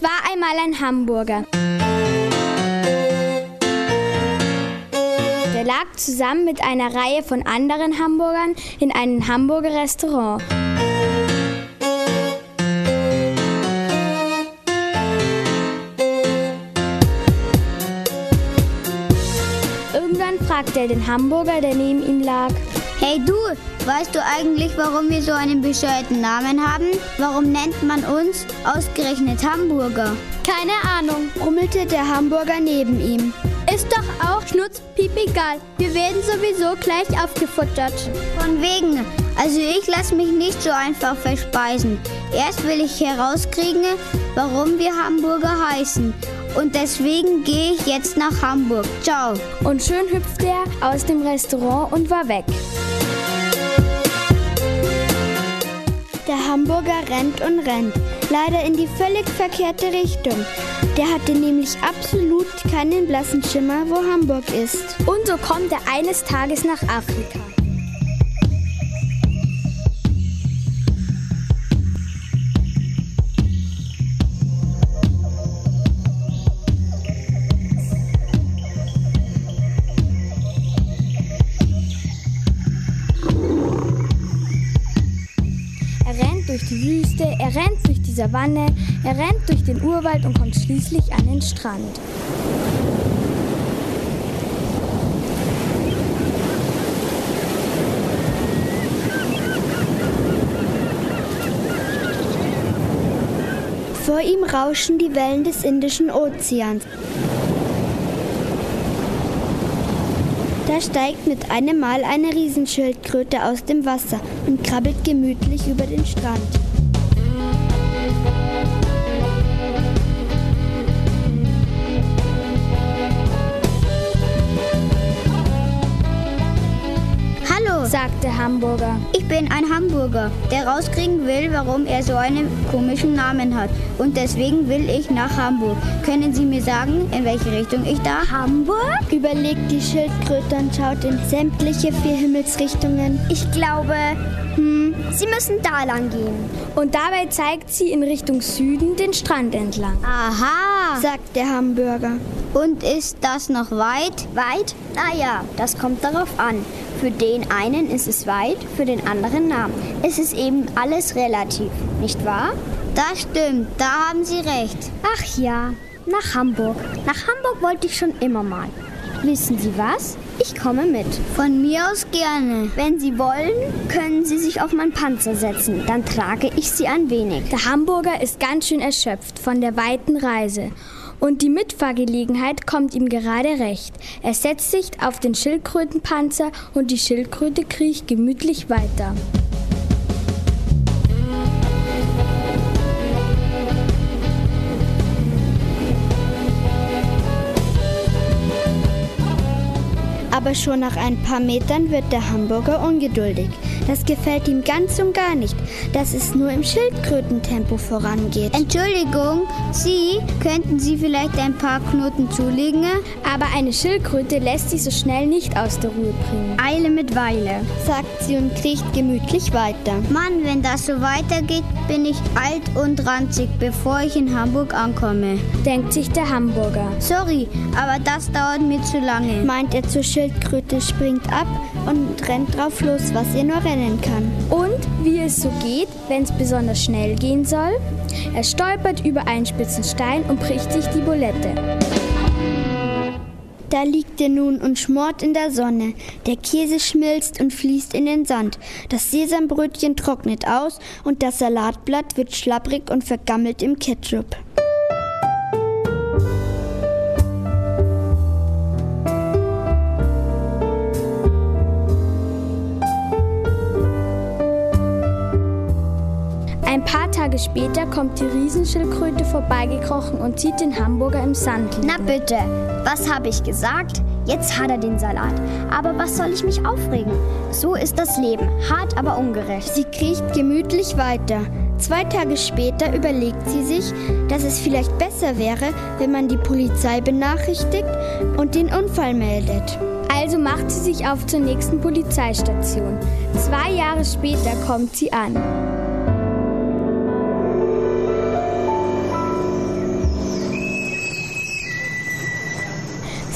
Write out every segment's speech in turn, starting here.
Es war einmal ein Hamburger. Der lag zusammen mit einer Reihe von anderen Hamburgern in einem Hamburger Restaurant. Irgendwann fragte er den Hamburger, der neben ihm lag, Hey du, weißt du eigentlich, warum wir so einen bescheuerten Namen haben? Warum nennt man uns ausgerechnet Hamburger? Keine Ahnung, brummelte der Hamburger neben ihm. Ist doch auch schnutzpiepegal. Wir werden sowieso gleich aufgefuttert. Von wegen. Also ich lasse mich nicht so einfach verspeisen. Erst will ich herauskriegen, warum wir Hamburger heißen. Und deswegen gehe ich jetzt nach Hamburg. Ciao. Und schön hüpfte er aus dem Restaurant und war weg. Hamburger rennt und rennt, leider in die völlig verkehrte Richtung. Der hatte nämlich absolut keinen blassen Schimmer, wo Hamburg ist. Und so kommt er eines Tages nach Afrika. Rennt durch die Wüste, er rennt durch die Savanne, er rennt durch den Urwald und kommt schließlich an den Strand. Vor ihm rauschen die Wellen des Indischen Ozeans. Da steigt mit einem Mal eine Riesenschildkröte aus dem Wasser und krabbelt gemütlich über den Strand. Hallo, sagt der Hamburger. ich bin ein Hamburger, der rauskriegen will, warum er so einen komischen Namen hat. Und deswegen will ich nach Hamburg. Können Sie mir sagen, in welche Richtung ich da? Hamburg? Überlegt die Schildkröte und schaut in sämtliche vier Himmelsrichtungen. Ich glaube, hm, Sie müssen da lang gehen. Und dabei zeigt sie in Richtung Süden den Strand entlang, Aha. sagt der Hamburger. Und ist das noch weit? Weit? Naja, das kommt darauf an. Für den einen ist es weit, für den anderen nah. Es ist eben alles relativ, nicht wahr? Das stimmt, da haben Sie recht. Ach ja, nach Hamburg. Nach Hamburg wollte ich schon immer mal. Wissen Sie was? Ich komme mit. Von mir aus gerne. Wenn Sie wollen, können Sie sich auf meinen Panzer setzen. Dann trage ich Sie ein wenig. Der Hamburger ist ganz schön erschöpft von der weiten Reise. Und die Mitfahrgelegenheit kommt ihm gerade recht. Er setzt sich auf den Schildkrötenpanzer und die Schildkröte kriecht gemütlich weiter. Aber schon nach ein paar Metern wird der Hamburger ungeduldig. Das gefällt ihm ganz und gar nicht, dass es nur im Schildkrötentempo vorangeht. Entschuldigung, Sie, könnten Sie vielleicht ein paar Knoten zulegen? Aber eine Schildkröte lässt sich so schnell nicht aus der Ruhe bringen. Eile mit Weile. sagt sie und kriecht gemütlich weiter. Mann, wenn das so weitergeht, bin ich alt und ranzig, bevor ich in Hamburg ankomme. Denkt sich der Hamburger. Sorry, aber das dauert mir zu lange. Meint er zur Schildkröte, springt ab und rennt drauf los, was ihr nur rennen kann. Und wie es so geht, wenn es besonders schnell gehen soll? Er stolpert über einen spitzen Stein und bricht sich die Bulette. Da liegt er nun und schmort in der Sonne. Der Käse schmilzt und fließt in den Sand. Das Sesambrötchen trocknet aus und das Salatblatt wird schlapprig und vergammelt im Ketchup. Tage später kommt die Riesenschildkröte vorbeigekrochen und sieht den Hamburger im Sand liegen. Na bitte, was habe ich gesagt? Jetzt hat er den Salat. Aber was soll ich mich aufregen? So ist das Leben, hart aber ungerecht. Sie kriecht gemütlich weiter. Zwei Tage später überlegt sie sich, dass es vielleicht besser wäre, wenn man die Polizei benachrichtigt und den Unfall meldet. Also macht sie sich auf zur nächsten Polizeistation. Zwei Jahre später kommt sie an.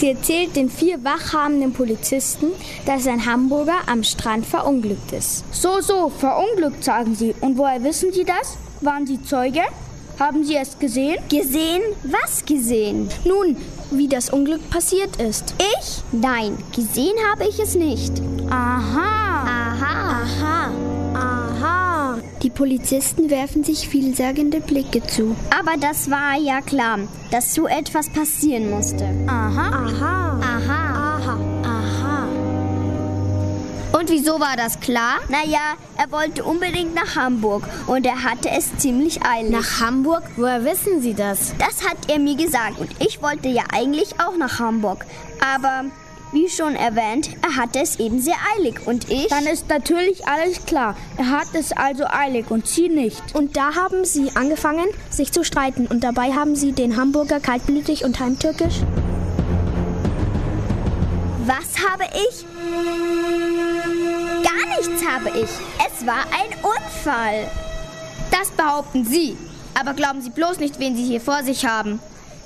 Sie erzählt den vier wachhabenden Polizisten, dass ein Hamburger am Strand verunglückt ist. So, so, verunglückt, sagen Sie. Und woher wissen Sie das? Waren Sie Zeuge? Haben Sie es gesehen? Gesehen? Was gesehen? Nun, wie das Unglück passiert ist. Ich? Nein, gesehen habe ich es nicht. Aha. Aha. Aha. Die Polizisten werfen sich vielsagende Blicke zu. Aber das war ja klar, dass so etwas passieren musste. Aha. Aha. Aha. Aha. Aha. Und wieso war das klar? Naja, er wollte unbedingt nach Hamburg und er hatte es ziemlich eilig. Nach Hamburg? Woher wissen Sie das? Das hat er mir gesagt und ich wollte ja eigentlich auch nach Hamburg. Aber wie schon erwähnt, er hatte es eben sehr eilig und ich. Dann ist natürlich alles klar. Er hat es also eilig und Sie nicht. Und da haben Sie angefangen, sich zu streiten. Und dabei haben Sie den Hamburger kaltblütig und heimtückisch. Was habe ich? Gar nichts habe ich. Es war ein Unfall. Das behaupten Sie. Aber glauben Sie bloß nicht, wen Sie hier vor sich haben.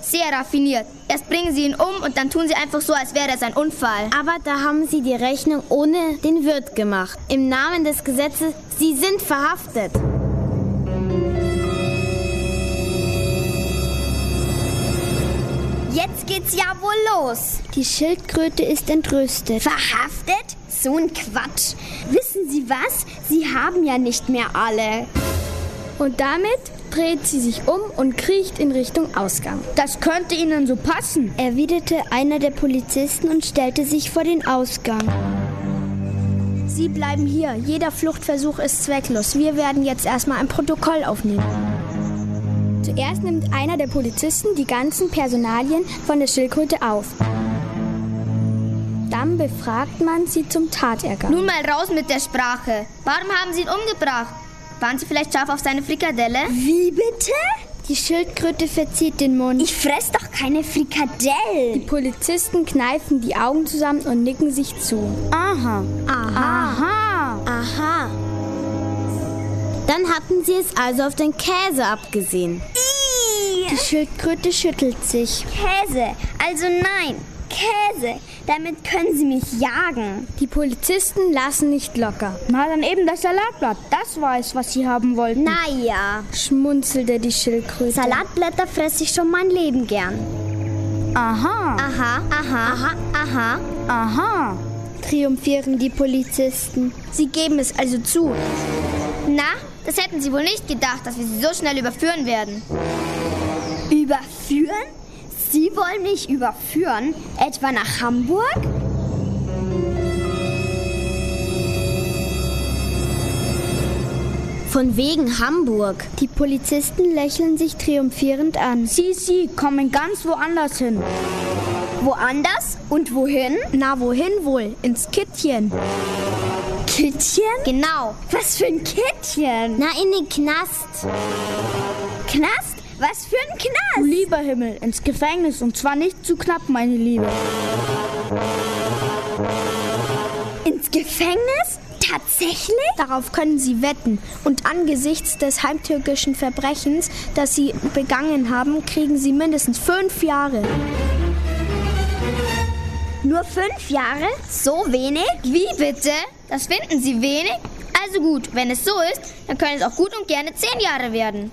Sehr raffiniert. Erst bringen Sie ihn um und dann tun Sie einfach so, als wäre es ein Unfall. Aber da haben Sie die Rechnung ohne den Wirt gemacht. Im Namen des Gesetzes, Sie sind verhaftet. Jetzt geht's ja wohl los. Die Schildkröte ist entrüstet. Verhaftet? So ein Quatsch. Wissen Sie was? Sie haben ja nicht mehr alle. Und damit dreht sie sich um und kriecht in Richtung Ausgang. Das könnte Ihnen so passen. erwiderte einer der Polizisten und stellte sich vor den Ausgang. Sie bleiben hier. Jeder Fluchtversuch ist zwecklos. Wir werden jetzt erstmal ein Protokoll aufnehmen. Zuerst nimmt einer der Polizisten die ganzen Personalien von der Schildkröte auf. Dann befragt man sie zum Tatergang. Nun mal raus mit der Sprache. Warum haben Sie ihn umgebracht? Waren Sie vielleicht scharf auf seine Frikadelle? Wie bitte? Die Schildkröte verzieht den Mund. Ich fress doch keine Frikadelle. Die Polizisten kneifen die Augen zusammen und nicken sich zu. Aha. Aha. Aha. Dann hatten sie es also auf den Käse abgesehen. Die Schildkröte schüttelt sich. Käse. Also nein. Käse. Damit können Sie mich jagen. Die Polizisten lassen nicht locker, Na, dann eben das Salatblatt. Das war es, was Sie haben wollten. Naja. schmunzelte die Schildkröte. Salatblätter fresse ich schon mein Leben gern. Aha. Aha, aha, aha, aha. Aha. Triumphieren die Polizisten. Sie geben es also zu. Na, das hätten Sie wohl nicht gedacht, dass wir Sie so schnell überführen werden. Überführen? Sie wollen mich überführen? Etwa nach Hamburg? Von wegen Hamburg. Die Polizisten lächeln sich triumphierend an. Sie, Sie kommen ganz woanders hin. Woanders? Und wohin? Na, wohin wohl? Ins Kittchen. Kittchen? Genau. Was für ein Kittchen? Na, in den Knast. Knast? Was für ein Du Knast? lieber Himmel, ins Gefängnis und zwar nicht zu knapp, meine Liebe. Ins Gefängnis? Tatsächlich? Darauf können Sie wetten. Und angesichts des heimtückischen Verbrechens, das Sie begangen haben, kriegen Sie mindestens fünf Jahre. Nur fünf Jahre? So wenig? Wie bitte? Das finden Sie wenig? Also gut, wenn es so ist, dann können es auch gut und gerne zehn Jahre werden.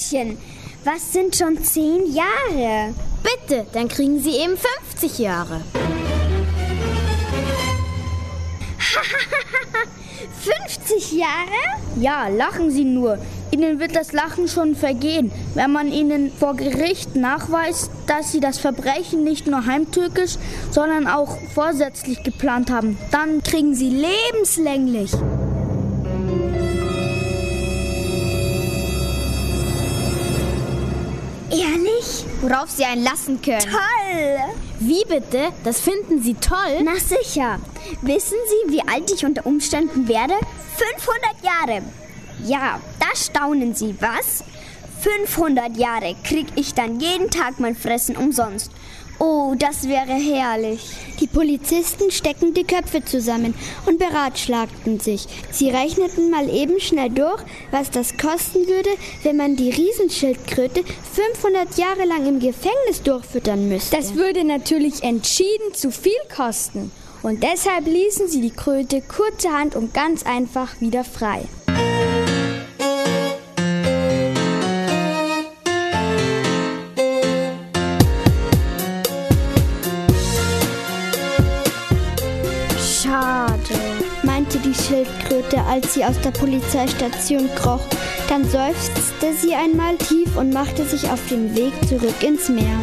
Göttchen, was sind schon zehn Jahre? Bitte, dann kriegen Sie eben 50 Jahre. 50 Jahre? Ja, lachen Sie nur. Ihnen wird das Lachen schon vergehen, wenn man Ihnen vor Gericht nachweist, dass Sie das Verbrechen nicht nur heimtückisch, sondern auch vorsätzlich geplant haben. Dann Kriegen Sie lebenslänglich. Ehrlich? Worauf Sie einen lassen können. Toll! Wie bitte? Das finden Sie toll? Na sicher. Wissen Sie, wie alt ich unter Umständen werde? 500 Jahre. Ja, da staunen Sie, was? 500 Jahre krieg ich dann jeden Tag mein Fressen umsonst. Oh, das wäre herrlich. Die Polizisten steckten die Köpfe zusammen und beratschlagten sich. Sie rechneten mal eben schnell durch, was das kosten würde, wenn man die Riesenschildkröte 500 Jahre lang im Gefängnis durchfüttern müsste. Das würde natürlich entschieden zu viel kosten. Und deshalb ließen sie die Kröte kurzerhand und ganz einfach wieder frei. Schildkröte, als sie aus der Polizeistation kroch. Dann seufzte sie einmal tief und machte sich auf den Weg zurück ins Meer.